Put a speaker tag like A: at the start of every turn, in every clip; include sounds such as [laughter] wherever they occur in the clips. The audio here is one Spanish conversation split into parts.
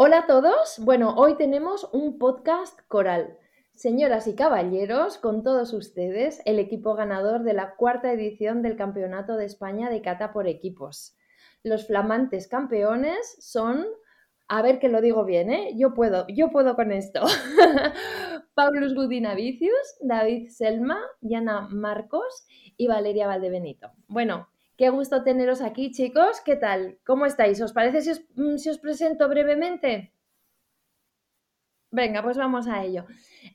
A: Hola a todos. Bueno, hoy tenemos un podcast coral. Señoras y caballeros, con todos ustedes, el equipo ganador de la cuarta edición del Campeonato de España de Cata por Equipos. Los flamantes campeones son, a ver que lo digo bien, ¿eh? Yo puedo, yo puedo con esto. [laughs] Paulus Gudinavicius, David Selma, Yana Marcos y Valeria Valdebenito. Bueno, Qué gusto teneros aquí, chicos. ¿Qué tal? ¿Cómo estáis? ¿Os parece si os, mm, presento brevemente? Venga, pues vamos a ello.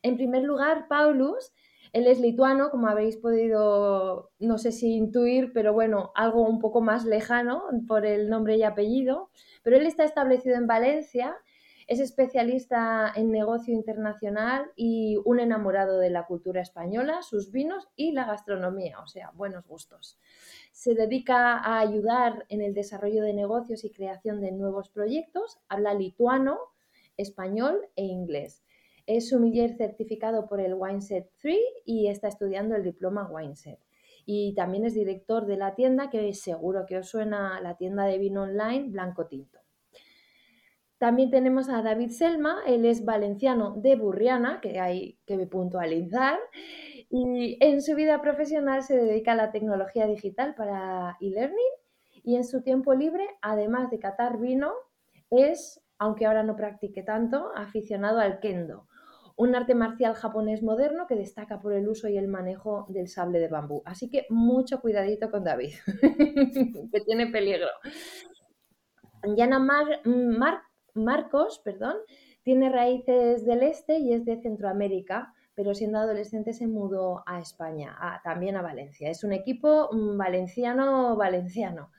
A: En primer lugar, Paulus, él es lituano, como habéis podido, no sé si intuir, pero bueno, algo un poco más lejano por el nombre y apellido, pero él está establecido en Valencia, es especialista en negocio internacional y un enamorado de la cultura española, sus vinos y la gastronomía, o sea, buenos gustos se dedica a ayudar en el desarrollo de negocios y creación de nuevos proyectos, habla lituano, español e inglés. Es sumiller certificado por el Wineset 3 y está estudiando el diploma Wineset. Y también es director de la tienda que seguro que os suena la tienda de vino online Blanco Tinto. También tenemos a David Selma, él es valenciano de Burriana, que hay que puntualizar, y en su vida profesional se dedica a la tecnología digital para e-learning y en su tiempo libre, además de catar vino, es, aunque ahora no practique tanto, aficionado al kendo, un arte marcial japonés moderno que destaca por el uso y el manejo del sable de bambú. Así que mucho cuidadito con David, [laughs] que tiene peligro. Yana Marcos perdón, tiene raíces del este y es de Centroamérica pero siendo adolescente se mudó a España, también a Valencia. Es un equipo valenciano-valenciano.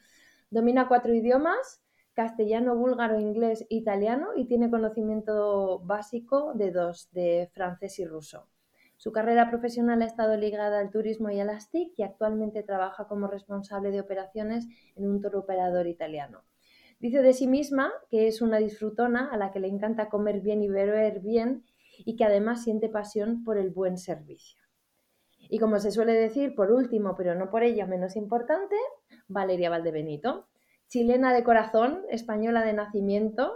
A: Domina cuatro idiomas, castellano, búlgaro, inglés, italiano y tiene conocimiento básico de dos, de francés y ruso. Su carrera profesional ha estado ligada al turismo y a las TIC y actualmente trabaja como responsable de operaciones en un tour operador italiano. Dice de sí misma que es una disfrutona a la que le encanta comer bien y beber bien y que además siente pasión por el buen servicio. Y como se suele decir, por último, pero no por ello menos importante, Valeria Valdebenito, chilena de corazón, española de nacimiento,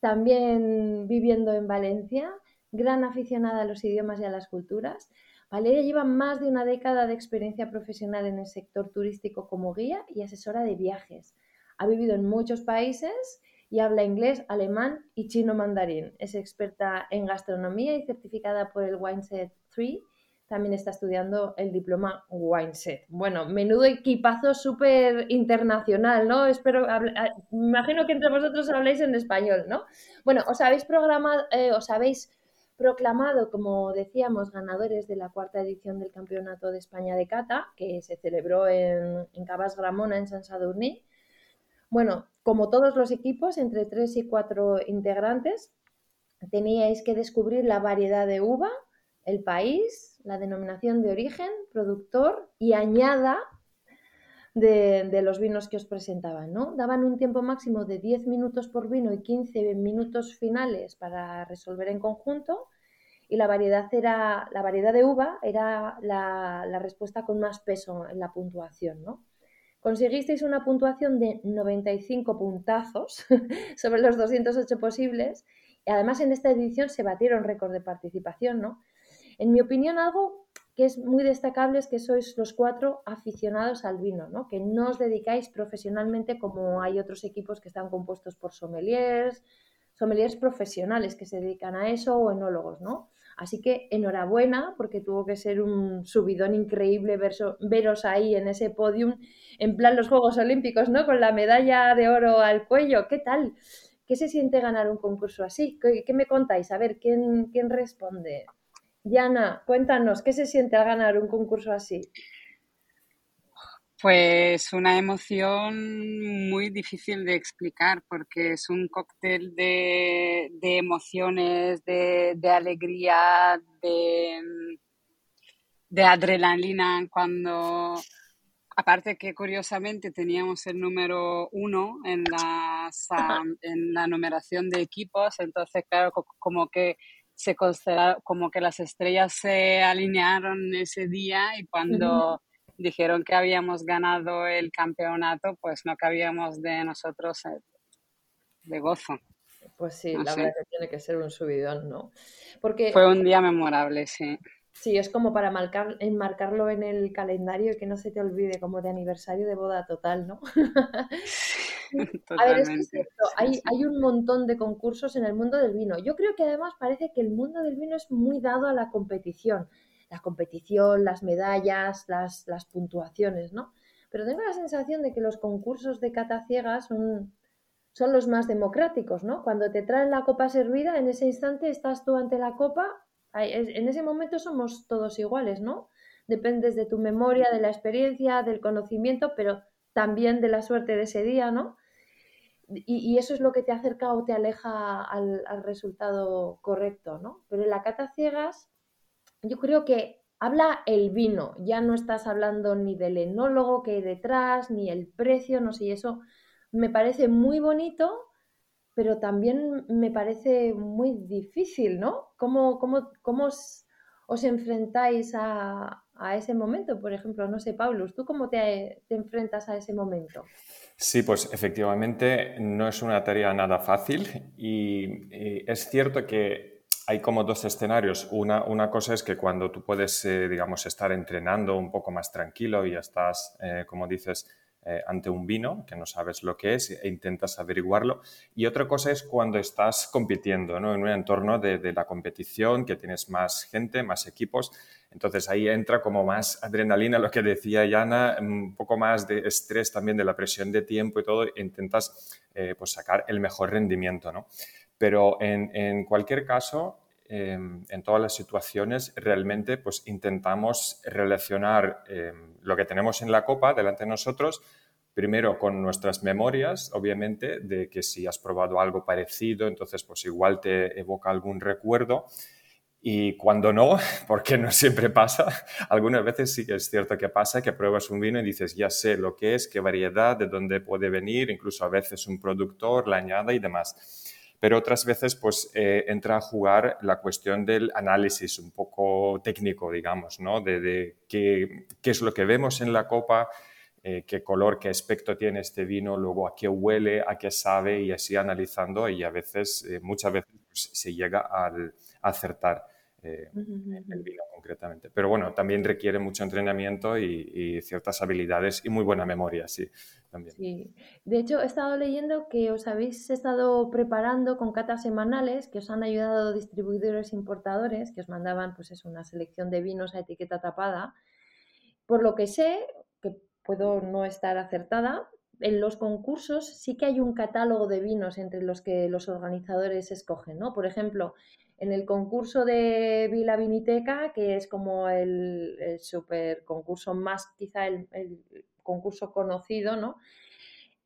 A: también viviendo en Valencia, gran aficionada a los idiomas y a las culturas. Valeria lleva más de una década de experiencia profesional en el sector turístico como guía y asesora de viajes. Ha vivido en muchos países y habla inglés, alemán y chino mandarín. Es experta en gastronomía y certificada por el Wineset 3. También está estudiando el diploma Wineset. Bueno, menudo equipazo súper internacional, ¿no? Espero, me imagino que entre vosotros habláis en español, ¿no? Bueno, os habéis programado, eh, os habéis proclamado, como decíamos, ganadores de la cuarta edición del Campeonato de España de Cata, que se celebró en, en Cabas Gramona, en San Sadurní. Bueno, como todos los equipos, entre tres y cuatro integrantes, teníais que descubrir la variedad de uva, el país, la denominación de origen, productor y añada de, los vinos que os presentaban. ¿no? Daban un tiempo máximo de 10 minutos por vino y 15 minutos finales para resolver en conjunto. Y la variedad, era, la variedad de uva era la, la respuesta con más peso en la puntuación. ¿no? Conseguisteis una puntuación de 95 puntazos [laughs] sobre los 208 posibles y además en esta edición se batieron récord de participación, ¿no? En mi opinión, algo que es muy destacable es que sois los cuatro aficionados al vino, ¿no? Que no os dedicáis profesionalmente como hay otros equipos que están compuestos por sommeliers, sommeliers profesionales que se dedican a eso o enólogos, ¿no? Así que enhorabuena, porque tuvo que ser un subidón increíble veros ahí en ese podium, en plan los Juegos Olímpicos, ¿no? Con la medalla de oro al cuello. ¿Qué tal? ¿Qué se siente ganar un concurso así? ¿Qué, me contáis? A ver, ¿quién, ¿quién responde? Yana, cuéntanos, ¿qué se siente al ganar un concurso así?
B: Pues una emoción muy difícil de explicar porque es un cóctel de, emociones, de, alegría, de, de adrenalina cuando aparte que curiosamente teníamos el número uno en, las, en la numeración de equipos, entonces claro, como que se como que las estrellas se alinearon ese día y cuando dijeron que habíamos ganado el campeonato, pues no cabíamos de nosotros eh, de gozo.
A: Pues sí, la verdad que tiene que ser un subidón, ¿no? Porque
B: fue un día memorable, sí.
A: Sí, es como para marcar, enmarcarlo en el calendario y que no se te olvide como de aniversario de boda total, ¿no? [laughs] [laughs] A ver, es cierto, hay, hay un montón de concursos en el mundo del vino. Yo creo que además parece que el mundo del vino es muy dado a la competición la competición, las medallas, las, las puntuaciones, ¿no? Pero tengo la sensación de que los concursos de cata ciega son, son los más democráticos, ¿no? Cuando te traen la copa servida, en ese instante estás tú ante la copa, en ese momento somos todos iguales, ¿no? Dependes de tu memoria, de la experiencia, del conocimiento, pero también de la suerte de ese día, ¿no? Y, eso es lo que te acerca o te aleja al, al resultado correcto, ¿no? Pero en la cata ciegas yo creo que habla el vino, ya no estás hablando ni del enólogo que hay detrás, ni el precio, no sé, y eso me parece muy bonito, pero también me parece muy difícil, ¿no? ¿Cómo, cómo, cómo os, enfrentáis a, ese momento? Por ejemplo, no sé, Pablo, ¿tú cómo te, te enfrentas a ese momento?
C: Sí, pues efectivamente no es una tarea nada fácil y es cierto que hay como dos escenarios. Una, una cosa es que cuando tú puedes, eh, digamos, estar entrenando un poco más tranquilo y estás, eh, como dices, eh, ante un vino que no sabes lo que es e intentas averiguarlo. Y otra cosa es cuando estás compitiendo ¿no? en un entorno de, la competición, que tienes más gente, más equipos. Entonces ahí entra como más adrenalina, lo que decía Yana, un poco más de estrés también de la presión de tiempo y todo. E intentas pues sacar el mejor rendimiento. ¿no? Pero en, cualquier caso, em, en todas las situaciones, realmente pues intentamos relacionar em, lo que tenemos en la copa delante de nosotros, primero con nuestras memorias, obviamente, de que si has probado algo parecido, entonces pues igual te evoca algún recuerdo. Y cuando no, [laughs] porque no siempre pasa, [laughs] algunas veces sí que es cierto que pasa, que pruebas un vino y dices, ya sé lo que es, qué variedad, de dónde puede venir, incluso a veces un productor, la añada y demás pero otras veces pues eh, entra a jugar la cuestión del análisis un poco técnico, digamos, ¿no? De, qué, es lo que vemos en la copa, eh, qué color, qué aspecto tiene este vino, luego a qué huele, a qué sabe y así analizando y a veces, eh, muchas veces pues, se llega a acertar. Eh, el vino concretamente. Pero bueno, también requiere mucho entrenamiento y, ciertas habilidades y muy buena memoria, sí, también.
A: Sí. De hecho, he estado leyendo que os habéis estado preparando con catas semanales que os han ayudado distribuidores importadores que os mandaban pues es una selección de vinos a etiqueta tapada. Por lo que sé, que puedo no estar acertada, en los concursos sí que hay un catálogo de vinos entre los que los organizadores escogen, ¿no? Por ejemplo, en el concurso de Vila Viniteca, que es como el, super concurso más, quizá el, concurso conocido, ¿no?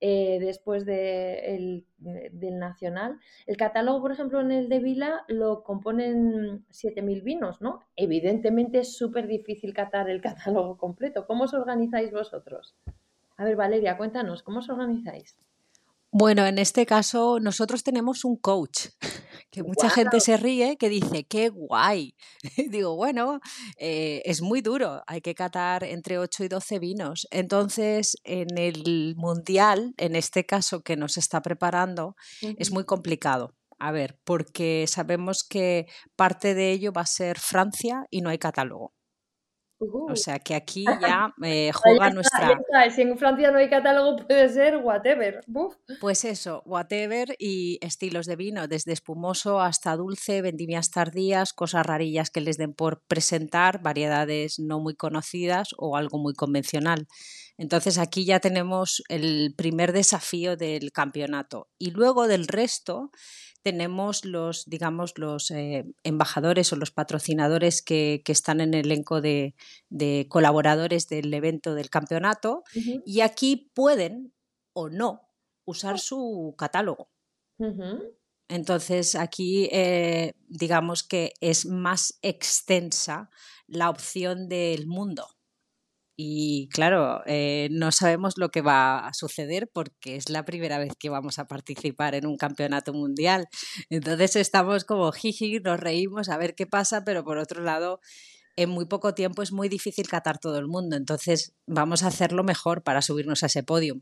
A: Eh, después del nacional. El catálogo, por ejemplo, en el de Vila lo componen 7.000 vinos, ¿no? Evidentemente es súper difícil catar el [laughs] catálogo completo. ¿Cómo os organizáis vosotros? A ver, Valeria, cuéntanos, ¿cómo os organizáis?
D: Bueno, en este caso nosotros tenemos un coach, que mucha gente se ríe, que dice, qué guay. [laughs] Digo, bueno, eh, es muy duro, hay que catar entre 8 y 12 vinos. Entonces, en el mundial, en este caso que nos está preparando, es muy complicado. A ver, porque sabemos que parte de ello va a ser Francia y no hay catálogo. O sea que aquí [laughs] ya eh, juega nuestra.
A: Si en Francia no hay catálogo, [laughs] puede ser whatever.
D: Pues eso, whatever y estilos de vino, desde espumoso hasta dulce, vendimias tardías, cosas rarillas que les den por presentar, variedades no muy conocidas o algo muy convencional. Entonces aquí ya tenemos el primer desafío del campeonato. Y luego del resto tenemos los, digamos, los eh, embajadores o los patrocinadores que, están en el elenco de, colaboradores del evento del campeonato y aquí pueden o no usar su catálogo. Entonces aquí eh, digamos que es más extensa la opción del mundo. Y claro, eh, no sabemos lo que va a suceder porque es la primera vez que vamos a participar en un campeonato mundial. Entonces estamos como jiji, nos reímos a ver qué pasa, pero por otro lado, en muy poco tiempo es muy difícil catar todo el mundo. Entonces vamos a hacerlo mejor para subirnos a ese podio.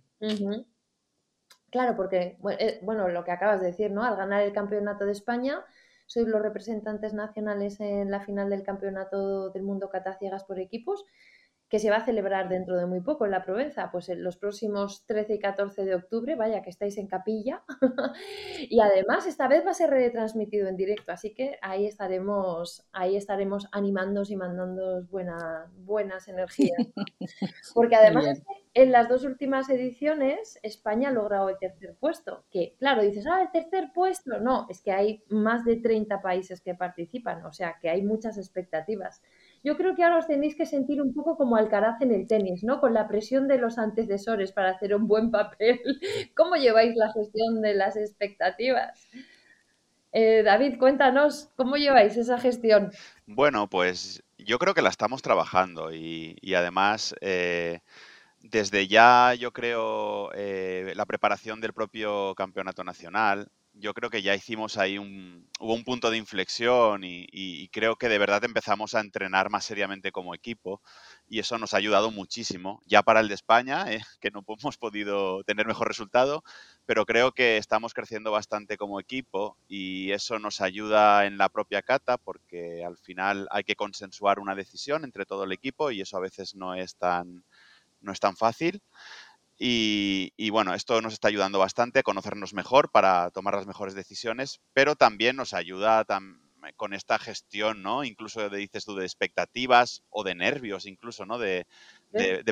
A: Claro, porque, eh, bueno, lo que acabas de decir, ¿no? Al ganar el campeonato de España, sois los representantes nacionales en la final del campeonato del mundo cataciegas por equipos que se va a celebrar dentro de muy poco en la Provenza, pues en los próximos 13 y 14 de octubre, vaya que estáis en capilla. [laughs] y además esta vez va a ser retransmitido en directo, así que ahí estaremos, ahí estaremos animándos y mandando buenas, buenas energías. [laughs] Porque además en las dos últimas ediciones España ha logrado el tercer puesto, que claro, dices, ah, el tercer puesto, no, es que hay más de 30 países que participan, o sea que hay muchas expectativas. Yo creo que ahora os tenéis que sentir un poco como Alcaraz en el tenis, ¿no? Con la presión de los antecesores para hacer un buen papel. [laughs] ¿Cómo lleváis la gestión de las expectativas? Eh, David, cuéntanos, ¿cómo lleváis esa gestión?
E: Bueno, pues yo creo que la estamos trabajando y, además eh, desde ya yo creo eh, la preparación del propio campeonato nacional, yo creo que ya hicimos ahí un, hubo un punto de inflexión y, creo que de verdad empezamos a entrenar más seriamente como equipo y eso nos ha ayudado muchísimo. Ya para el de España, eh, que no hemos podido tener mejor resultado, pero creo que estamos creciendo bastante como equipo y eso nos ayuda en la propia cata porque al final hay que consensuar una decisión entre todo el equipo y eso a veces no es tan, no es tan fácil. Y, bueno, esto nos está ayudando bastante a conocernos mejor para tomar las mejores decisiones, pero también nos ayuda con esta gestión, ¿no? Incluso de, dices tú, de expectativas o de nervios, incluso, ¿no? De,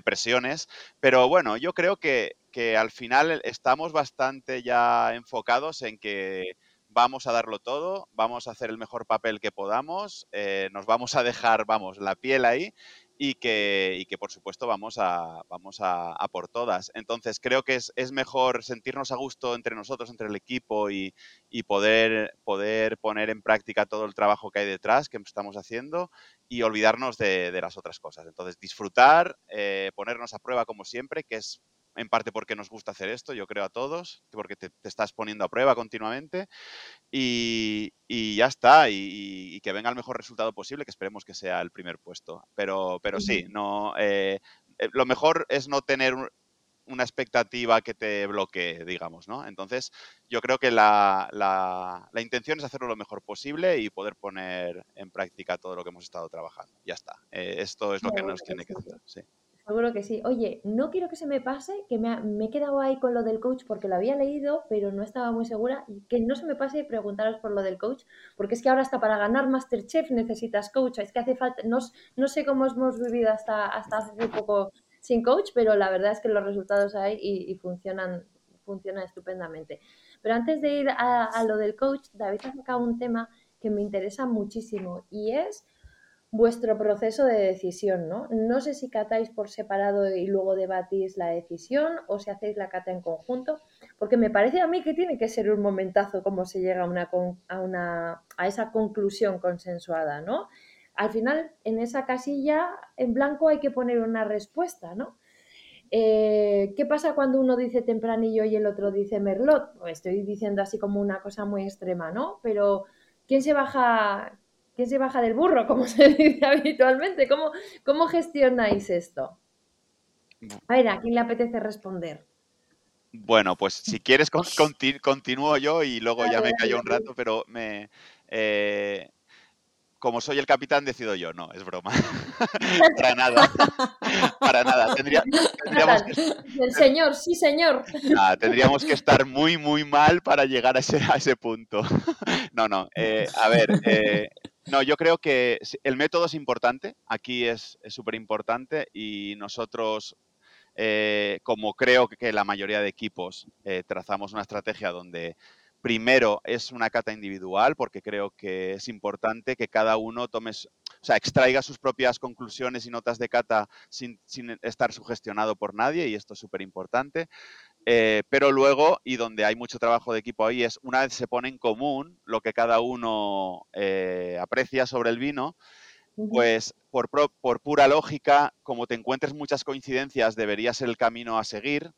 E: presiones. Pero bueno, yo creo que, al final estamos bastante ya enfocados en que vamos a darlo todo, vamos a hacer el mejor papel que podamos, eh, nos vamos a dejar, vamos, la piel ahí y que, que por supuesto vamos a, vamos a, por todas. Entonces creo que es, es, mejor sentirnos a gusto entre nosotros, entre el equipo y, y, poder, poder poner en práctica todo el trabajo que hay detrás, que estamos haciendo y olvidarnos de, de las otras cosas. Entonces disfrutar, eh, ponernos a prueba como siempre, que es en parte porque nos gusta hacer esto, yo creo a todos, porque te, estás poniendo a prueba continuamente y, ya está, y, que venga el mejor resultado posible, que esperemos que sea el primer puesto. Pero, pero sí, no, eh, eh, lo mejor es no tener una expectativa que te bloquee, digamos, ¿no? Entonces, yo creo que la, la, intención es hacerlo lo mejor posible y poder poner en práctica todo lo que hemos estado trabajando. Ya está. Eh, esto es lo que nos tiene que hacer. Sí.
A: Seguro que sí. Oye, no quiero que se me pase, que me, he quedado ahí con lo del coach porque lo había leído, pero no estaba muy segura. Y que no se me pase preguntaros por lo del coach, porque es que ahora hasta para ganar Masterchef necesitas coach. Es que hace falta, no, no sé cómo hemos vivido hasta, hasta hace poco sin coach, pero la verdad es que los resultados hay y, funcionan, funcionan estupendamente. Pero antes de ir a, a lo del coach, David ha sacado un tema que me interesa muchísimo y es vuestro proceso de decisión, ¿no? No sé si catáis por separado y luego debatís la decisión o si hacéis la cata en conjunto, porque me parece a mí que tiene que ser un momentazo cómo se llega a, una, a, una, a esa conclusión consensuada, ¿no? Al final, en esa casilla en blanco hay que poner una respuesta, ¿no? Eh, ¿Qué pasa cuando uno dice tempranillo y el otro dice merlot? Pues estoy diciendo así como una cosa muy extrema, ¿no? Pero ¿quién se baja, ¿Quién se baja del burro, como [laughs] se dice habitualmente? ¿Cómo, cómo gestionáis esto? A ver, ¿a quién le apetece responder?
E: Bueno, pues si quieres [laughs] continúo yo y luego ya me callo un rato, pero me, eh, como soy el capitán, decido yo. No, es broma. [laughs] para nada. para nada.
A: tendríamos el señor, sí, señor.
E: tendríamos que estar muy, muy mal para llegar a ese, a ese punto. no, no. Eh, a ver, eh, no, yo creo que el método es importante, aquí es súper importante y nosotros eh, como creo que la mayoría de equipos, eh, trazamos una estrategia donde primero es una cata individual, porque creo que es importante que cada uno tome, o sea, extraiga sus propias conclusiones y notas de cata sin, estar sugestionado por nadie, y esto es súper importante. Eh, pero luego, y donde hay mucho trabajo de equipo ahí, es una vez se pone en común lo que cada uno aprecia sobre el vino, pues por, por, pura lógica, como te encuentres muchas coincidencias, debería ser el camino a seguir,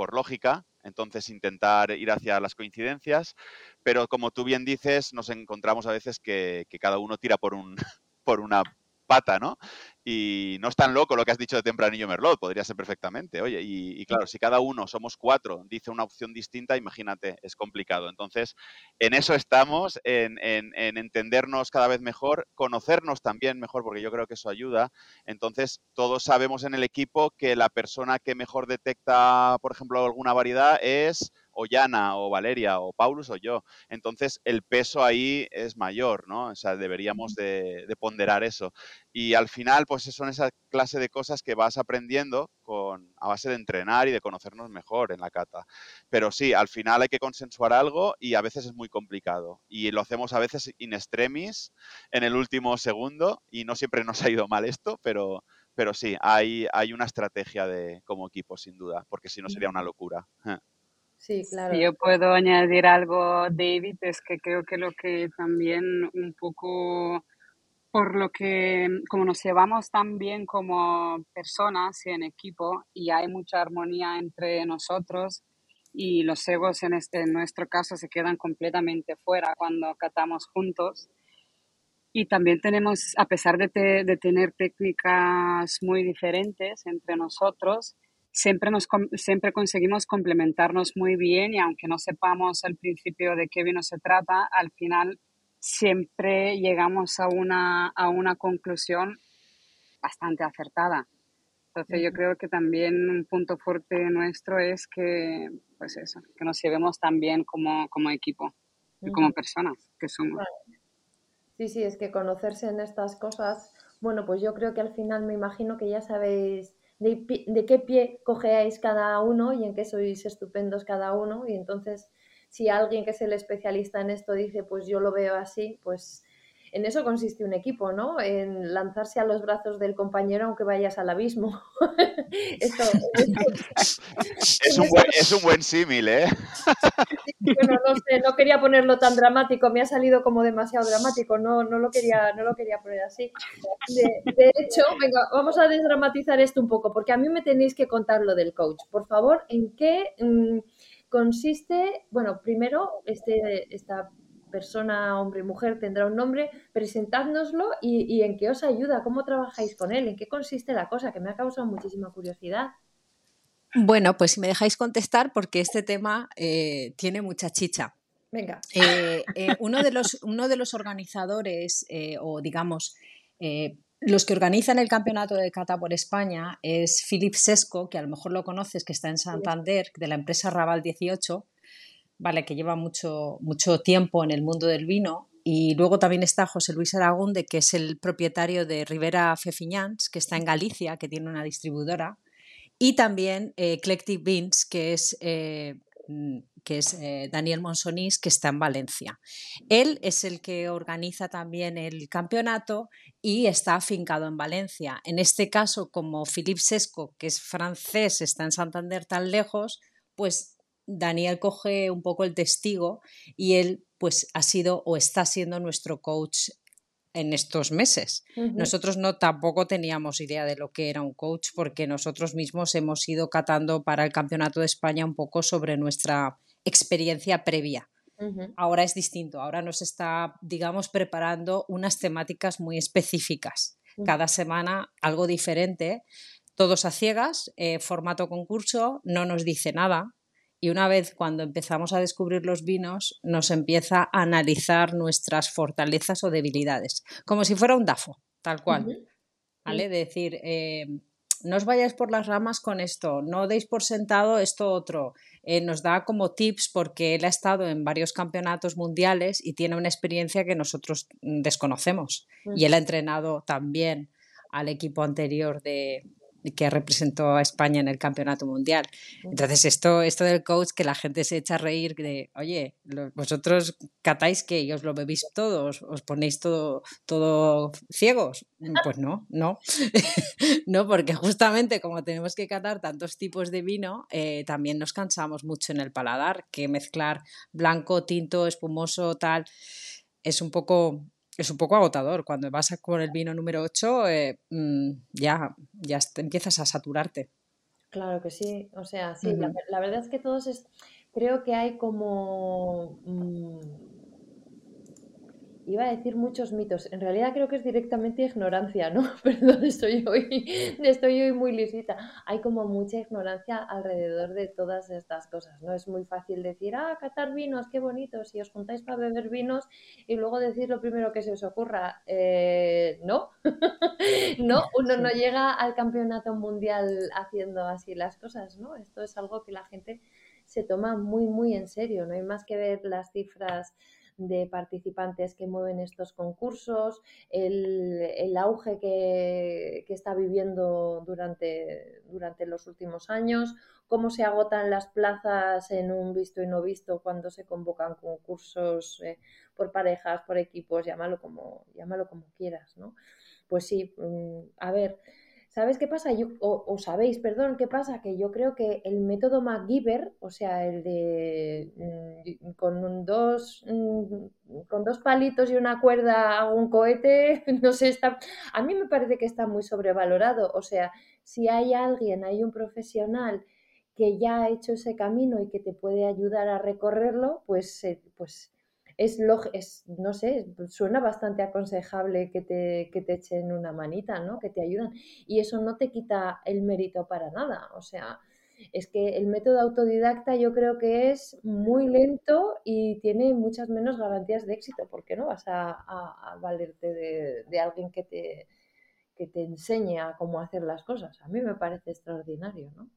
E: por lógica, entonces intentar ir hacia las coincidencias, pero como tú bien dices, nos encontramos a veces que, cada uno tira por, un, [laughs] por una pata, ¿no? Y no es tan loco lo que has dicho de Tempranillo Merlot, podría ser perfectamente. Oye, y, claro, si cada uno somos cuatro, dice una opción distinta, imagínate, es complicado. Entonces, en eso estamos, en, entendernos cada vez mejor, conocernos también mejor, porque yo creo que eso ayuda. Entonces, todos sabemos en el equipo que la persona que mejor detecta, por ejemplo, alguna variedad es o Yana o Valeria o Paulus o yo. Entonces el peso ahí es mayor, ¿no? O sea, deberíamos de, ponderar eso. Y al final, pues son esa clase de cosas que vas aprendiendo con, a base de entrenar y de conocernos mejor en la cata. Pero sí, al final hay que consensuar algo y a veces es muy complicado. Y lo hacemos a veces in extremis, en el último segundo, y no siempre nos ha ido mal esto, pero, pero sí, hay, hay una estrategia de, como equipo, sin duda, porque si no sería una locura.
A: Sí, claro.
B: Si yo puedo añadir algo, David, es que creo que lo que también un poco por lo que como nos llevamos tan bien como personas y en equipo y hay mucha armonía entre nosotros y los egos en, este, en nuestro caso se quedan completamente fuera cuando catamos juntos. Y también tenemos, a pesar de, de tener técnicas muy diferentes entre nosotros, siempre, nos, siempre conseguimos complementarnos muy bien y aunque no sepamos al principio de qué vino se trata, al final siempre llegamos a una, a una conclusión bastante acertada. Entonces yo creo que también un punto fuerte nuestro es que, pues eso, que nos llevemos tan bien como, como equipo y como personas que somos.
A: Sí, sí, es que conocerse en estas cosas, bueno, pues yo creo que al final me imagino que ya sabéis de, qué pie cogeáis cada uno y en qué sois estupendos cada uno. Y entonces, si alguien que es el especialista en esto dice, pues yo lo veo así, pues en eso consiste un equipo, ¿no? En lanzarse a los brazos del compañero aunque vayas al abismo. [laughs] [laughs]
E: es, un buen, símil, ¿eh?
A: bueno, no sé, no quería ponerlo tan dramático, me ha salido como demasiado dramático, no, no, lo, quería, no lo quería poner así. De, hecho, venga, vamos a desdramatizar esto un poco, porque a mí me tenéis que contar lo del coach. Por favor, ¿en qué mm, consiste, bueno, primero, este, esta persona, hombre, mujer, tendrá un nombre, presentádnoslo y, en qué os ayuda, cómo trabajáis con él, en qué consiste la cosa, que me ha causado muchísima curiosidad.
D: Bueno, pues si me dejáis contestar, porque este tema eh, tiene mucha chicha.
A: Venga.
D: Eh, eh, uno, de los, uno de los organizadores, o digamos, los que organizan el campeonato de cata por España es Philip Sesco, que a lo mejor lo conoces, que está en Santander, de la empresa Raval 18, vale, que lleva mucho, mucho tiempo en el mundo del vino. Y luego también está José Luis Aragunde, que es el propietario de Rivera Fefiñans, que está en Galicia, que tiene una distribuidora. Y también eh, Eclectic Beans, que es, eh, mm, que es eh, Daniel Monsonís, que está en Valencia. Él es el que organiza también el campeonato y está afincado en Valencia. En este caso, como Philippe Sesco, que es francés, está en Santander tan lejos, pues Daniel coge un poco el testigo y él pues ha sido o está siendo nuestro coach en estos meses. Nosotros no tampoco teníamos idea de lo que era un coach porque nosotros mismos hemos ido catando para el Campeonato de España un poco sobre nuestra experiencia previa. Ahora es distinto, ahora nos está, digamos, preparando unas temáticas muy específicas. Cada semana algo diferente, todos a ciegas, eh, formato concurso, no nos dice nada, y una vez cuando empezamos a descubrir los vinos, nos empieza a analizar nuestras fortalezas o debilidades, como si fuera un DAFO, tal cual. ¿Vale? De decir, eh, no os vayáis por las ramas con esto, no deis por sentado esto otro. Eh, nos da como tips porque él ha estado en varios campeonatos mundiales y tiene una experiencia que nosotros desconocemos. Y él ha entrenado también al equipo anterior de, que representó a España en el campeonato mundial. Entonces, esto, esto del coach, que la gente se echa a reír de, oye, vosotros catáis que os lo bebéis todos, os ponéis todo, todo ciegos. Pues no, no. [laughs] no, porque justamente como tenemos que catar tantos tipos de vino, eh, también nos cansamos mucho en el paladar, que mezclar blanco, tinto, espumoso, tal, es un poco es un poco agotador. Cuando vas con el vino número 8, eh, mm, ya, ya empiezas a saturarte.
A: Claro que sí, o sea, sí, la, verdad es que todos es, creo que hay como mm, iba a decir muchos mitos. En realidad creo que es directamente ignorancia, ¿no? [laughs] Perdón, estoy hoy, [laughs] estoy hoy muy lisita. Hay como mucha ignorancia alrededor de todas estas cosas, ¿no? Es muy fácil decir, ah, catar vinos, qué bonito, si os juntáis para beber vinos y luego decir lo primero que se os ocurra. Eh, no, [laughs] no, uno no llega al campeonato mundial haciendo así las cosas, ¿no? Esto es algo que la gente se toma muy, muy en serio, no hay más que ver las cifras de participantes que mueven estos concursos, el, auge que, está viviendo durante, durante los últimos años, cómo se agotan las plazas en un visto y no visto cuando se convocan concursos eh, por parejas, por equipos, llámalo como, llámalo como quieras, ¿no? Pues sí, mm, a ver, ¿Sabes qué pasa? Yo, o, sabéis, perdón, qué pasa? Que yo creo que el método MacGyver, o sea, el de mm, con dos mm, con dos palitos y una cuerda a un cohete, [laughs] no sé, está, a mí me parece que está muy sobrevalorado. O sea, si hay alguien, hay un profesional que ya ha hecho ese camino y que te puede ayudar a recorrerlo, pues, eh, pues es, es, no sé, suena bastante aconsejable que te, que te echen una manita, ¿no? Que te ayudan. Y eso no te quita el mérito para nada. O sea, es que el método autodidacta yo creo que es muy lento y tiene muchas menos garantías de éxito, porque no vas a, valerte de, de, alguien que te, que te enseñe a cómo hacer las cosas. A mí me parece extraordinario, ¿no?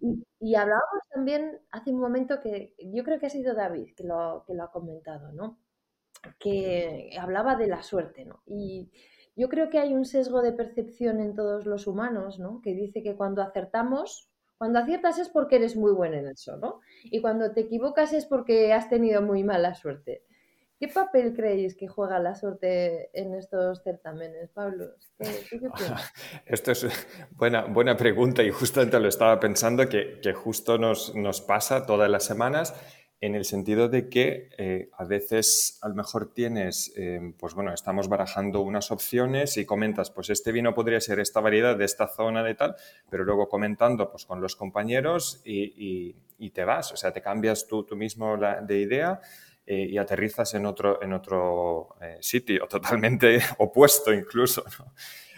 A: Y, hablábamos también hace un momento que yo creo que ha sido David que lo, que lo ha comentado, ¿no? Que hablaba de la suerte, ¿no? Y yo creo que hay un sesgo de percepción en todos los humanos, ¿no? Que dice que cuando acertamos, cuando aciertas es porque eres muy bueno en eso, ¿no? Y cuando te equivocas es porque has tenido muy mala suerte. ¿Qué papel creéis que juega la suerte en estos certámenes, Pablo? [laughs]
C: Esto es buena, buena pregunta y justamente lo estaba pensando que, justo nos, nos, pasa todas las semanas en el sentido de que eh, a veces a lo mejor tienes, eh, pues bueno, estamos barajando unas opciones y comentas, pues este vino podría ser esta variedad de esta zona de tal, pero luego comentando pues con los compañeros y, y, te vas, o sea, te cambias tú, tú mismo la, de idea eh, y aterrizas en otro, en otro eh, sitio [laughs] totalmente opuesto incluso.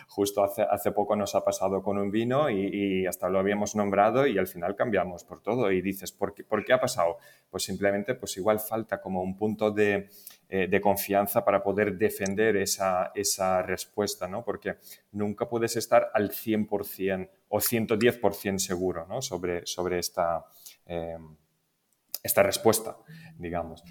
C: Justo hace, hace poco nos ha pasado con un vino y, hasta lo habíamos nombrado y al final cambiamos por todo y dices, ¿por qué, ¿por qué ha pasado? Pues simplemente, pues igual falta como un punto de, eh, de confianza para poder defender esa, esa respuesta, ¿no? Porque nunca puedes estar al 100% o 110% seguro, ¿no? Sobre, sobre esta, esta respuesta, digamos.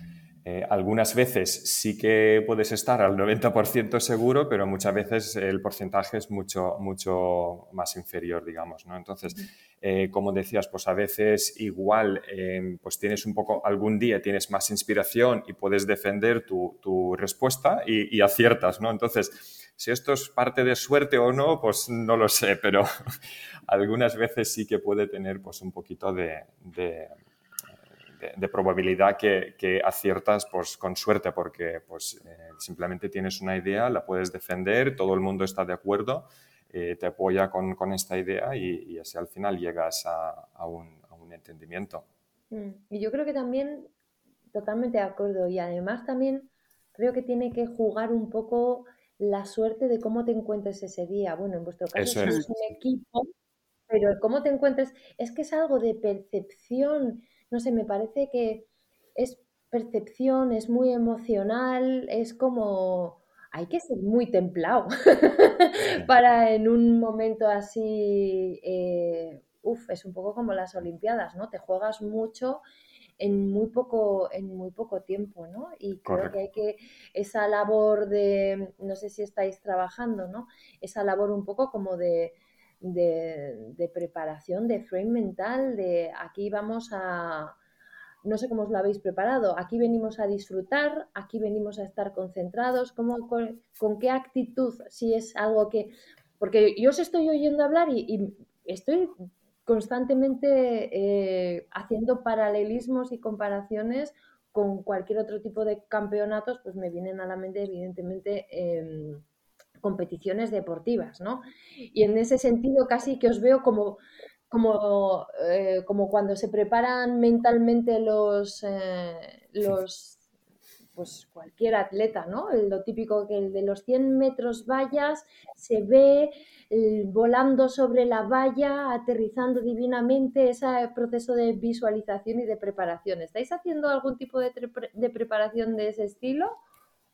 C: Eh, algunas veces sí que puedes estar al 90% seguro, pero muchas veces el porcentaje es mucho, mucho más inferior, digamos. ¿no? Entonces, eh, como decías, pues a veces igual em, pues tienes un poco, algún día tienes más inspiración y puedes defender tu, tu respuesta y, aciertas. ¿no? Entonces, si esto es parte de suerte o no, pues no lo sé, pero [laughs] algunas veces sí que puede tener pues un poquito de de, probabilidad que, aciertas pues, con suerte, porque pues, eh, simplemente tienes una idea, la puedes defender, todo el mundo está de acuerdo, eh, te apoya con, con, esta idea y, así al final llegas a, un, a un, entendimiento.
A: Mm, y yo creo que también, totalmente de acuerdo, y además también creo que tiene que jugar un poco la suerte de cómo te encuentres ese día. Bueno, en vuestro caso es un equipo, pero cómo te encuentres, es que es algo de percepción no sé, me parece que es percepción, es muy emocional, es como hay que ser muy templado [laughs] para en un momento así, eh, uff, es un poco como las Olimpiadas, ¿no? Te juegas mucho en muy poco, en muy poco tiempo, ¿no? Y creo que hay que, esa labor de, no sé si estáis trabajando, ¿no? Esa labor un poco como de de, preparación, de frame mental, de aquí vamos a, no sé cómo os lo habéis preparado, aquí venimos a disfrutar, aquí venimos a estar concentrados, ¿cómo, con, qué actitud, si es algo que, porque yo os estoy oyendo hablar y, estoy constantemente eh, haciendo paralelismos y comparaciones con cualquier otro tipo de campeonatos, pues me vienen a la mente evidentemente em, competiciones deportivas, ¿no? Y en ese sentido casi que os veo como, como, eh, como cuando se preparan mentalmente los, eh, los pues cualquier atleta, ¿no? Lo típico que el de los 100 metros vallas se ve volando sobre la valla, aterrizando divinamente, ese proceso de visualización y de preparación. ¿Estáis haciendo algún tipo de, de preparación de ese estilo?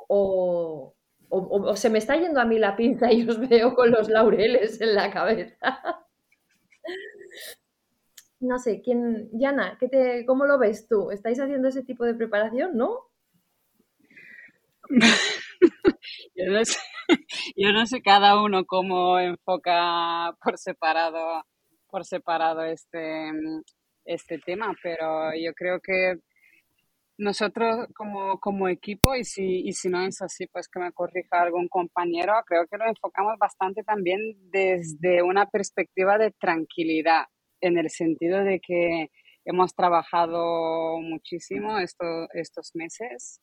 A: O, o, se me está yendo a mí la pinza y os veo con los laureles en la cabeza. [laughs] no sé, ¿quién, Yana, ¿qué te, ¿cómo lo ves tú? ¿Estáis haciendo ese tipo de preparación, no? [laughs]
B: yo, no sé, yo no sé cada uno cómo enfoca por separado, por separado este, este tema, pero yo creo que nosotros como, como equipo, y si, y si no es así, pues que me corrija algún compañero, creo que lo enfocamos bastante también desde una perspectiva de tranquilidad, en el sentido de que hemos trabajado muchísimo estos, estos meses,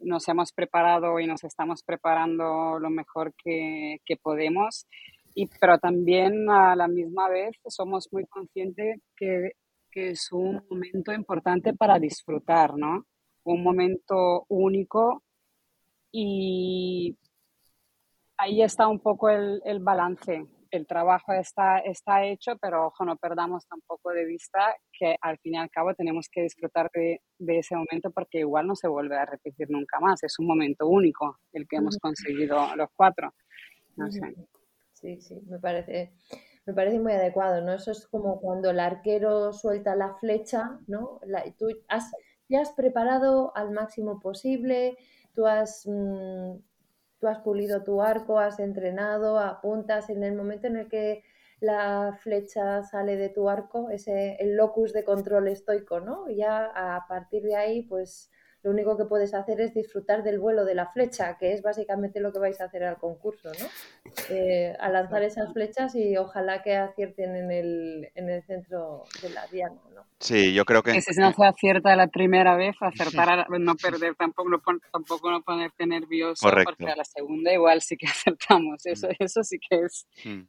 B: nos hemos preparado y nos estamos preparando lo mejor que, que podemos, y, pero también a la misma vez somos muy conscientes que que es un momento importante para disfrutar, ¿no? un momento único y ahí está un poco el, balance. El trabajo está, está hecho, pero ojo, no perdamos tampoco de vista que al fin y al cabo tenemos que disfrutar de, ese momento porque igual no se vuelve a repetir nunca más. Es un momento único el que hemos conseguido los cuatro.
A: Sí, sí, me parece, me parece muy adecuado, ¿no? Eso es como cuando el arquero suelta la flecha, ¿no? La, tú has, ya has preparado al máximo posible, tú has, mm, tú has pulido tu arco, has entrenado, apuntas en el momento en el que la flecha sale de tu arco, ese el locus de control estoico, ¿no? Ya a partir de ahí, pues lo único que puedes hacer es disfrutar del vuelo de la flecha, que es básicamente lo que vais a hacer al concurso, ¿no? Eh, a lanzar esas flechas y ojalá que acierten en el, en el centro de la diana, ¿no?
E: Sí, yo creo que...
B: que si no se acierta la primera vez, acertar, no perder, tampoco no, tampoco no ponerte nervioso, porque a la segunda igual sí que acertamos, eso, mm. eso sí que es... Mm.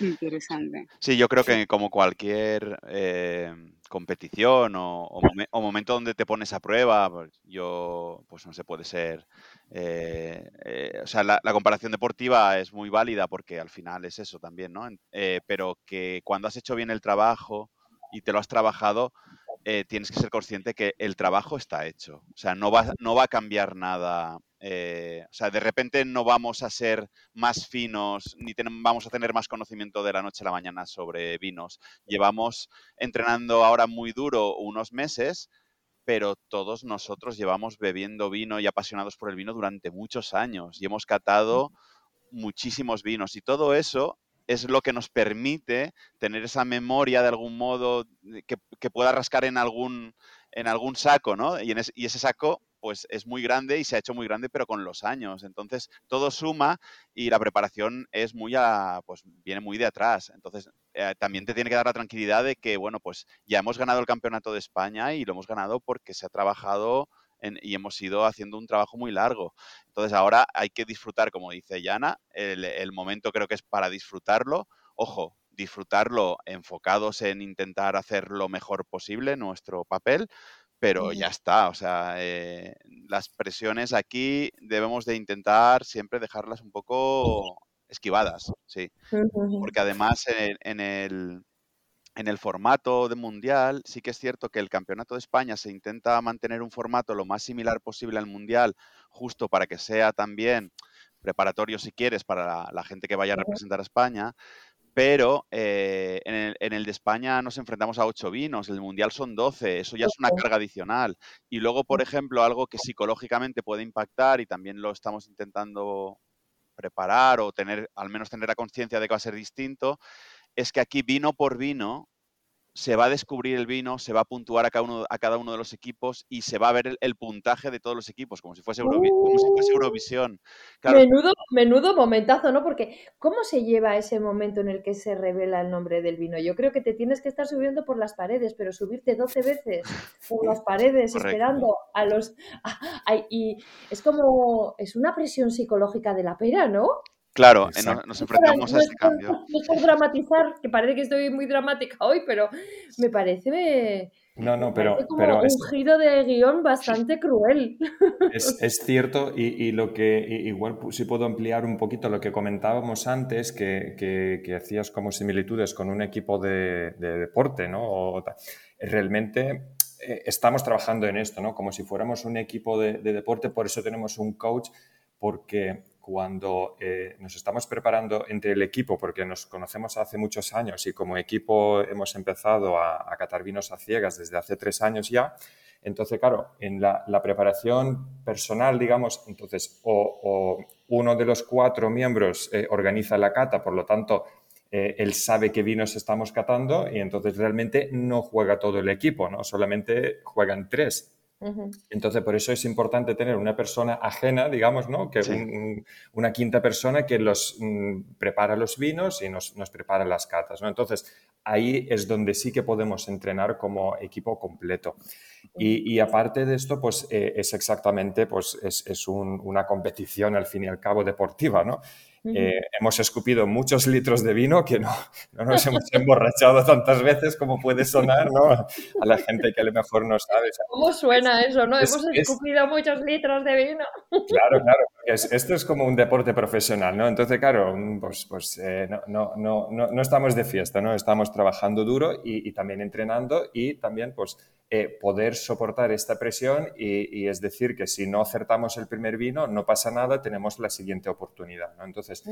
B: Interesante.
E: Sí, yo creo que como cualquier eh, competición o, momento donde te pones a prueba, pues yo, pues no sé, puede ser. Eh, eh, o sea, la, comparación deportiva es muy válida porque al final es eso también, ¿no? pero que cuando has hecho bien el trabajo y te lo has trabajado, tienes que ser consciente que el trabajo está hecho. O sea, no va, no va a cambiar nada eh, o sea, de repente no vamos a ser más finos ni vamos a tener más conocimiento de la noche a la mañana sobre vinos. Llevamos entrenando ahora muy duro unos meses, pero todos nosotros llevamos bebiendo vino y apasionados por el vino durante muchos años y hemos catado muchísimos vinos y todo eso es lo que nos permite tener esa memoria de algún modo que, pueda rascar en algún, en algún saco, ¿no? Y, y ese saco pues es muy grande y se ha hecho muy grande, pero con los años. Entonces, todo suma y la preparación es muy a, pues viene muy de atrás. Entonces, eh, también te tiene que dar la tranquilidad de que, bueno, pues ya hemos ganado el campeonato de España y lo hemos ganado porque se ha trabajado y hemos ido haciendo un trabajo muy largo. Entonces, ahora hay que disfrutar, como dice Yana, el, el momento creo que es para disfrutarlo. Ojo, disfrutarlo enfocados en intentar hacer lo mejor posible nuestro papel, pero ya está, o sea, eh, las presiones aquí debemos de intentar siempre dejarlas un poco esquivadas, sí, porque además en, el, en el formato de mundial sí que es cierto que el Campeonato de España se intenta mantener un formato lo más similar posible al mundial, justo para que sea también preparatorio si quieres para la gente que vaya a representar a España, pero eh, en, el, de España nos enfrentamos a ocho vinos, el Mundial son 12, eso ya es una carga adicional. Y luego, por ejemplo, algo que psicológicamente puede impactar y también lo estamos intentando preparar o tener, al menos tener la conciencia de que va a ser distinto, es que aquí vino por vino se va a descubrir el vino, se va a puntuar a cada uno, a cada uno de los equipos y se va a ver el, puntaje de todos los equipos, como si fuese, como si fuese uh. Eurovisión.
A: Menudo, menudo momentazo, ¿no? Porque ¿cómo se lleva ese momento en el que se revela el nombre del vino? Yo creo que te tienes que estar subiendo por las paredes, pero subirte 12 veces por las paredes esperando a los... y es como... es una presión psicológica de la pera, ¿no?
E: Claro, eh, nos, enfrentamos a este cambio.
A: No es por dramatizar, que parece que estoy muy dramática hoy, pero me parece...
C: No, no, pero,
A: como un giro de guion bastante cruel. [laughs]
C: Es, cierto y, lo que igual si puedo ampliar un poquito lo que comentábamos antes, que, que, hacías como similitudes con un equipo de, deporte, ¿no? realmente eh, estamos trabajando en esto, ¿no? Como si fuéramos un equipo de, de deporte, por eso tenemos un coach, porque cuando eh, nos estamos preparando entre el equipo, porque nos conocemos hace muchos años y como equipo hemos empezado a, catar vinos a ciegas desde hace tres años ya, entonces, claro, en la, preparación personal, digamos, entonces, o, uno de los cuatro miembros eh, organiza la cata, por lo tanto, eh, él sabe qué vinos estamos catando y entonces realmente no juega todo el equipo, ¿no? Solamente juegan tres. Entonces, por eso es importante tener una persona ajena, digamos, ¿no? Que una quinta persona que los mm, prepara los vinos y nos, prepara las catas, ¿no? Entonces, ahí es donde sí que podemos entrenar como equipo completo. Y, aparte de esto, pues eh, es exactamente, pues es, una competición al fin y al cabo deportiva, ¿no? Eh, hemos escupido muchos litros de vino que no, no, nos hemos emborrachado tantas veces como puede sonar ¿no? a la gente que a lo mejor no sabe.
A: ¿Cómo suena eso? ¿no? hemos escupido muchos litros de vino.
C: Claro, claro. esto es como un deporte profesional, ¿no? Entonces, claro, pues, pues eh, no, no, no, no, estamos de fiesta, ¿no? Estamos trabajando duro y, y también entrenando y también pues eh, poder soportar esta presión y, es decir que si no acertamos el primer vino no pasa nada, tenemos la siguiente oportunidad. ¿no? Entonces,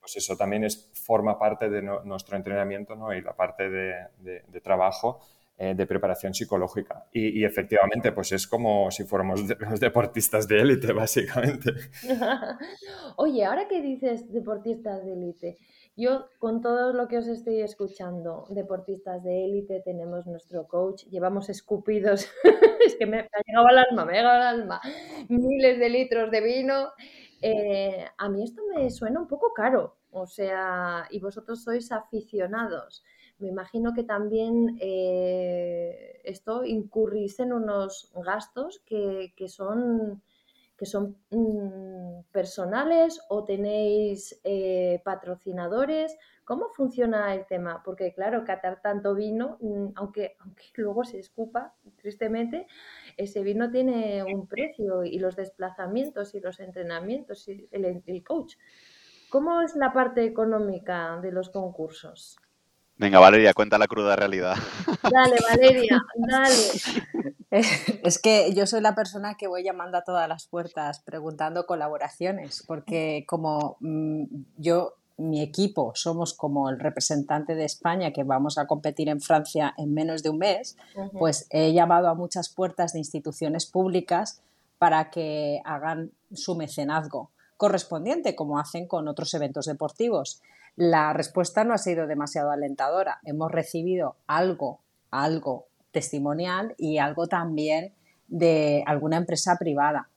C: pues eso también es, forma parte de nuestro entrenamiento ¿no? y la parte de, trabajo eh, de preparación psicológica. Y, efectivamente, pues es como si fuéramos los deportistas de élite, básicamente. [laughs]
A: Oye, ahora que dices deportistas de élite, yo, con todo lo que os estoy escuchando, deportistas de élite, tenemos nuestro coach, llevamos escupidos, [laughs] es que me, ha llegado al alma, me ha llegado al alma, miles de litros de vino. Eh, a mí esto me suena un poco caro, o sea, y vosotros sois aficionados. Me imagino que también eh, esto incurrís en unos gastos que, que son que son mm, personales o tenéis eh, patrocinadores? ¿Cómo funciona el tema? Porque claro, catar tanto vino, mm, aunque, aunque [laughs] luego se escupa, tristemente, ese vino tiene un precio y los desplazamientos y los entrenamientos y el, el coach. ¿Cómo es la parte económica de los concursos?
E: Venga, Valeria, cuenta la cruda realidad.
A: Dale, Valeria, [laughs] dale. [laughs]
D: Es que yo soy la persona que voy llamando a todas las puertas preguntando colaboraciones, porque como mm, yo, mi equipo, somos como el representante de España que vamos a competir en Francia en menos de un mes, pues he llamado a muchas puertas de instituciones públicas para que hagan su mecenazgo correspondiente, como hacen con otros eventos deportivos. La respuesta no ha sido demasiado alentadora. Hemos recibido algo, algo testimonial y algo también de alguna empresa privada.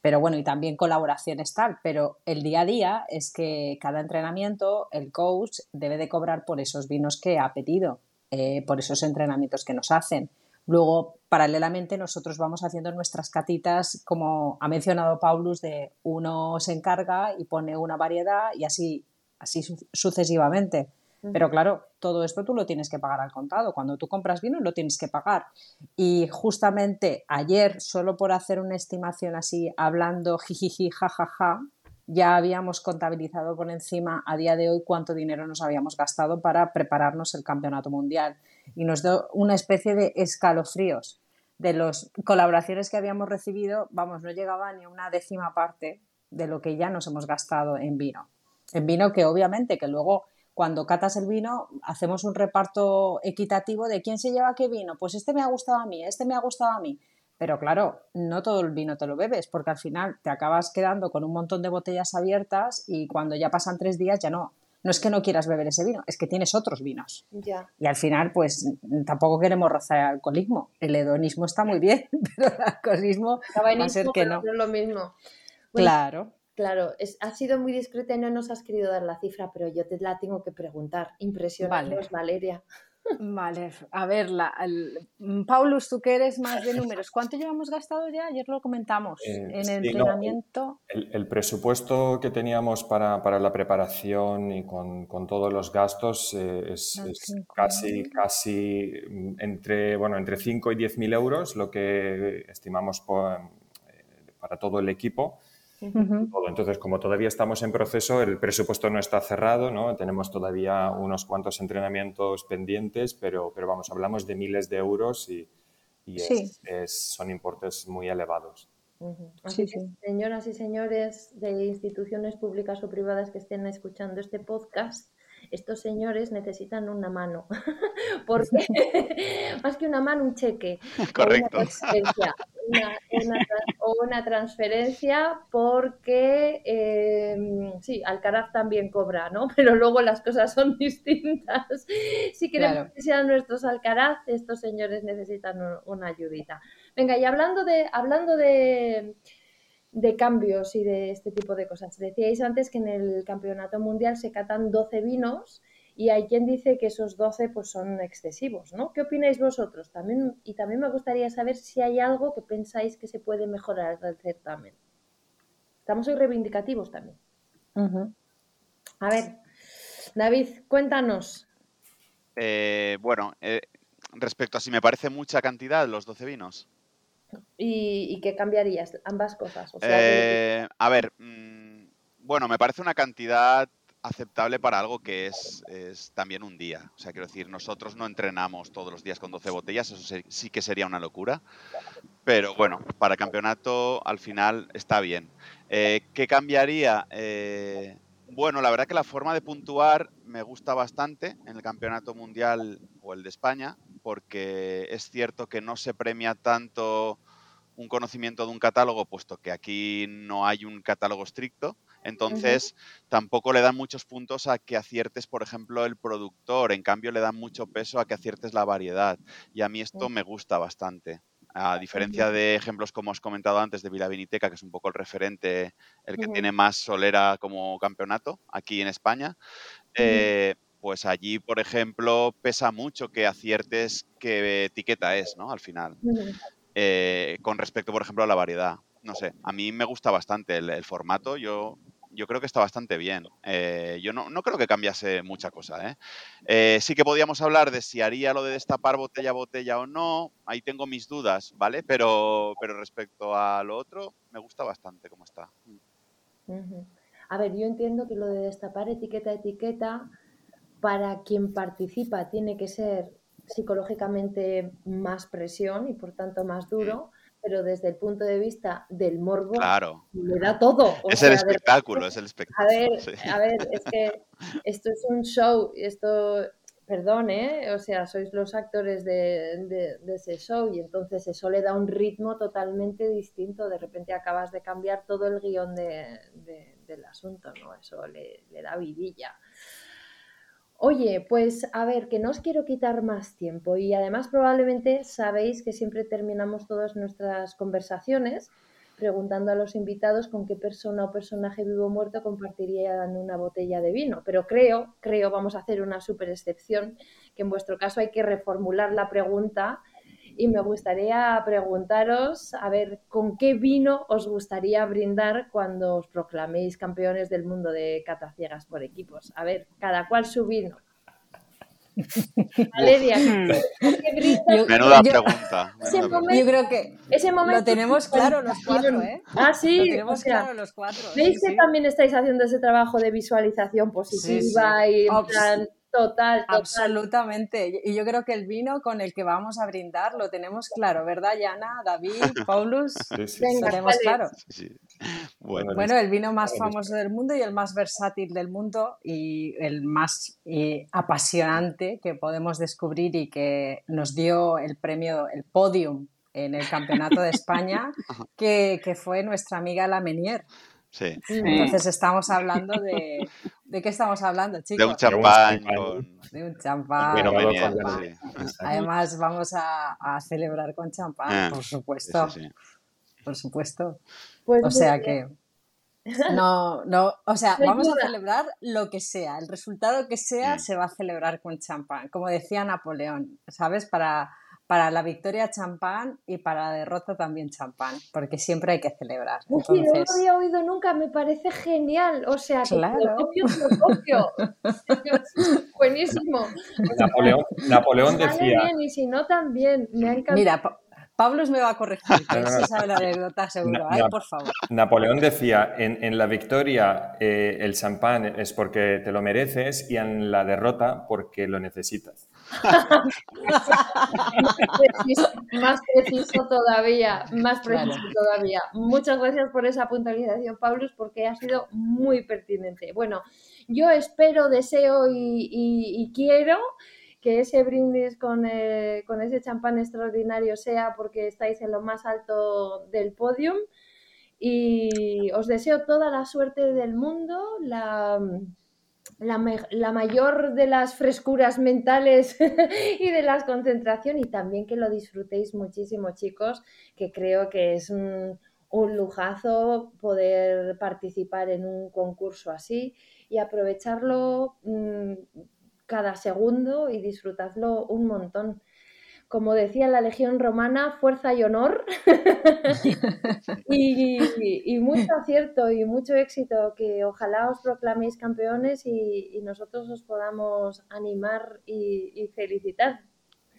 D: Pero bueno, y también colaboraciones tal. Pero el día a día es que cada entrenamiento el coach debe de cobrar por esos vinos que ha pedido, eh, por esos entrenamientos que nos hacen. Luego, paralelamente, nosotros vamos haciendo nuestras catitas, como ha mencionado Paulus, de uno se encarga y pone una variedad y así así sucesivamente. Pero claro, todo esto tú lo tienes que pagar al contado. Cuando tú compras vino lo tienes que pagar. Y justamente ayer, solo por hacer una estimación así, hablando jijiji, jajaja, ya habíamos contabilizado por encima a día de hoy cuánto dinero nos habíamos gastado para prepararnos el campeonato mundial. Y nos dio una especie de escalofríos. De las colaboraciones que habíamos recibido, vamos, no llegaba ni una décima parte de lo que ya nos hemos gastado en vino. En vino que obviamente que luego cuando catas el vino hacemos un reparto equitativo de quién se lleva qué vino. Pues este me ha gustado a mí, este me ha gustado a mí. Pero claro, no todo el vino te lo bebes, porque al final te acabas quedando con un montón de botellas abiertas y cuando ya pasan tres días ya no. No es que no quieras beber ese vino, es que tienes otros vinos.
A: Ya.
D: Y al final, pues tampoco queremos rozar el alcoholismo. El hedonismo está muy bien, [laughs] pero el alcoholismo va a ser que no.
A: es lo mismo.
D: claro.
A: Claro, es, ha sido muy discreta y no nos has querido dar la cifra, pero yo te la tengo que preguntar. Impresionante,
D: Vale.
A: Valeria.
D: Vale, a ver, la, el- mm, Paulus, tú que eres más de [laughs] números, ¿cuánto llevamos gastado ya? Ayer lo comentamos.
C: Eh,
D: en
C: sí, no,
D: entrenamiento.
C: El, el presupuesto que teníamos para, para la preparación y con, con todos los gastos eh, es, casi, casi mm, entre, bueno, entre 5 y 10 mil euros, lo que estimamos por, eh, para todo el equipo. Todo. Entonces, como todavía estamos en proceso, el presupuesto no está cerrado, ¿no? Tenemos todavía unos cuantos entrenamientos pendientes, pero, pero vamos, hablamos de miles de euros y, y es-
D: Sí.
C: es- son importes muy elevados.
A: Así
D: Sí,
A: que,
D: sí.
A: señoras y señores de instituciones públicas o privadas que estén escuchando este podcast, estos señores necesitan una mano. [laughs] Porque [laughs] [laughs] más que una mano, un cheque.
E: Correcto.
A: Una. Una, una tra- o una transferencia porque eh, sí, Alcaraz también cobra, ¿no? [laughs] Pero luego las cosas son distintas. Si queremos
D: Claro.
A: que sean nuestros Alcaraz, estos señores necesitan un- una ayudita. Venga, y hablando de, hablando de, de cambios y de este tipo de cosas, decíais antes que en el Campeonato Mundial se catan 12 vinos y hay quien dice que esos 12 pues, son excesivos, ¿no? ¿Qué opináis vosotros? También, y también me gustaría saber si hay algo que pensáis que se puede mejorar del certamen. Estamos hoy reivindicativos también. A ver, David, cuéntanos.
E: Eh, bueno, eh, respecto a si me parece mucha cantidad los 12 vinos.
A: ¿Y, y qué cambiarías? Ambas cosas. O sea,
E: Eh, a ver, mm, bueno, me parece una cantidad aceptable para algo que es, también un día. O sea, quiero decir, nosotros no entrenamos todos los días con 12 botellas, eso se- sí que sería una locura. Pero bueno, para campeonato al final está bien. Eh, ¿Qué cambiaría? Eh, bueno, la verdad que la forma de puntuar me gusta bastante en el campeonato mundial o el de España, porque es cierto que no se premia tanto un conocimiento de un catálogo, puesto que aquí no hay un catálogo estricto. Entonces, tampoco le dan muchos puntos a que aciertes, por ejemplo, el productor. En cambio, le dan mucho peso a que aciertes la variedad. Y a mí esto me gusta bastante. A diferencia de ejemplos como os comentado antes de Vila Viniteca, que es un poco el referente, el que tiene más solera como campeonato aquí en España, eh, pues allí, por ejemplo, pesa mucho que aciertes qué etiqueta es, ¿no? Al final eh, con respecto, por ejemplo, a la variedad. No sé, a mí me gusta bastante el, el formato, yo, yo creo que está bastante bien. Eh, yo no, no creo que cambiase mucha cosa. ¿eh? Eh, sí que podíamos hablar de si haría lo de destapar botella a botella o no, ahí tengo mis dudas, ¿vale? Pero, pero respecto a lo otro, me gusta bastante cómo está.
A: Ujú. A ver, yo entiendo que lo de destapar etiqueta a etiqueta para quien participa tiene que ser psicológicamente más presión y por tanto más duro, pero desde el punto de vista del morbo
E: Claro,
A: le da todo. O
E: es
A: sea,
E: el
A: de
E: espectáculo, es el
A: A
E: espectáculo.
A: ver,
E: sí.
A: a ver, es que esto es un show, esto, perdón, ¿eh? O sea, sois los actores de, de- de ese show y entonces eso le da un ritmo totalmente distinto. De repente acabas de cambiar todo el guion de- de- del asunto, ¿no? Eso le, le da vidilla. Oye, pues a ver, que no os quiero quitar más tiempo y además probablemente sabéis que siempre terminamos todas nuestras conversaciones preguntando a los invitados con qué persona o personaje vivo o muerto compartirían una botella de vino. Pero creo, creo, vamos a hacer una super excepción, que en vuestro caso hay que reformular la pregunta y me gustaría preguntaros, a ver, ¿con qué vino os gustaría brindar cuando os proclaméis campeones del mundo de cataciegas por equipos? A ver, cada cual su vino. [laughs] Valeria, ¿con qué brindas?
D: Yo-
E: Menuda
D: yo-
E: pregunta.
A: Ese
E: menuda
A: momento-
D: Yo creo que
A: Ese momento
D: lo tenemos claro los [laughs] cuatro, ¿eh?
A: Ah, sí,
D: Lo
A: o
D: tenemos
A: sea,
D: claro los cuatro.
A: ¿Veis
D: sí,
A: que
D: sí.
A: también estáis haciendo ese trabajo de visualización positiva y plan total, total?
D: Absolutamente. Y yo creo que el vino con el que vamos a brindar lo tenemos claro, ¿verdad, Yana, David, [laughs] Paulus?
C: Sí, sí,
A: Venga,
D: Lo
C: sí.
D: tenemos claro.
E: Sí, sí. Bueno,
C: Bueno,
D: Bueno, el vino más
C: Bueno,
D: famoso del mundo y el más versátil del mundo y el más eh, apasionante que podemos descubrir y que nos dio el premio, el podium en el Campeonato de España, [laughs] que, que fue nuestra amiga La Menier.
E: Sí.
D: Entonces estamos hablando de... ¿De qué estamos hablando, chicos?
E: De un champán. con-
D: De un champán.
E: Bueno,
C: con-.
D: Además, vamos a, a celebrar con champán,
E: Ah,
D: por supuesto,
E: sí,
D: por supuesto.
A: Pues
D: O sea
A: bien.
D: que no, no, o sea, vamos a celebrar lo que sea, el resultado que sea se va a celebrar con champán, como decía Napoleón, ¿sabes? Para, para la victoria champán y para la derrota también champán, porque siempre hay que celebrar.
A: Es que no lo
D: Entonces,
A: había oído nunca, me parece genial. O sea,
D: Claro.
A: copio. Buenísimo.
C: Napoleón, Napoleón
A: Sale
C: decía,
A: bien y si no, también. Me ha encantado.
D: mira, Pa- Pablo me va a corregir, que [laughs] él sí sabe la anécdota seguro. Ay, por favor.
C: Napoleón decía, en, en la victoria eh, el champán es porque te lo mereces y en la derrota porque lo necesitas.
A: preciso, [laughs] más preciso todavía, más
D: Claro.
A: preciso todavía. Muchas gracias por esa puntualización, Paulus, porque ha sido muy pertinente. Bueno, yo espero, deseo y, y- y quiero que ese brindis con, eh, con ese champán extraordinario sea porque estáis en lo más alto del podium. Y os deseo toda la suerte del mundo, la, la, mayor de las frescuras mentales [laughs] y de las concentración y también que lo disfrutéis muchísimo chicos, que creo que es un, un lujazo poder participar en un concurso así y aprovecharlo mm, cada segundo y disfrutadlo un montón. Como decía la Legión Romana, fuerza y honor. [laughs] y, y mucho acierto y mucho éxito, que ojalá os proclaméis campeones y, y nosotros os podamos animar y, y felicitar.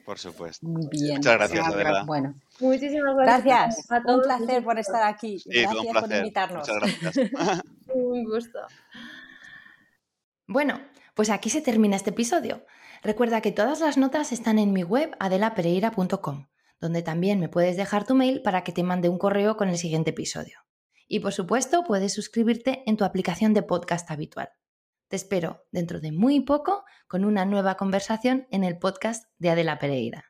E: Por supuesto.
D: Muy bien.
E: Muchas gracias, de verdad.
D: Bueno,
A: Muchísimas gracias.
D: gracias.
A: a
D: Un placer por estar aquí.
E: Sí,
D: Gracias por
E: placer.
D: invitarnos.
E: Muchas gracias. [laughs]
A: Un gusto.
F: Bueno, pues aquí se termina este episodio. Recuerda que todas las notas están en mi web adelapereira.com, donde también me puedes dejar tu mail para que te mande un correo con el siguiente episodio. Y por supuesto, puedes suscribirte en tu aplicación de podcast habitual. Te espero dentro de muy poco con una nueva conversación en el podcast de Adela Pereira.